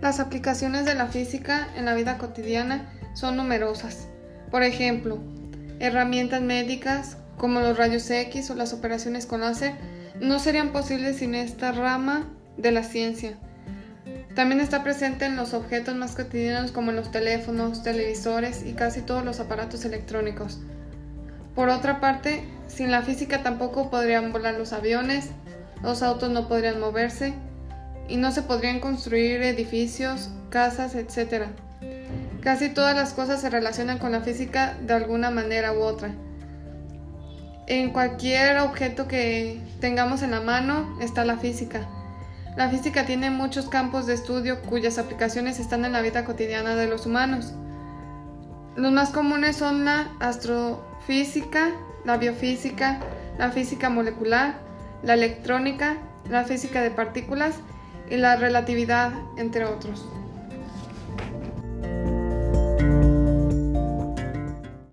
Las aplicaciones de la física en la vida cotidiana son numerosas. Por ejemplo, herramientas médicas como los rayos X o las operaciones con láser no serían posibles sin esta rama de la ciencia. También está presente en los objetos más cotidianos como los teléfonos, televisores y casi todos los aparatos electrónicos. Por otra parte, sin la física tampoco podrían volar los aviones, los autos no podrían moverse y no se podrían construir edificios, casas, etc. Casi todas las cosas se relacionan con la física de alguna manera u otra. En cualquier objeto que tengamos en la mano está la física. La física tiene muchos campos de estudio cuyas aplicaciones están en la vida cotidiana de los humanos. Los más comunes son la astrofísica, la biofísica, la física molecular, la electrónica, la física de partículas y la relatividad, entre otros.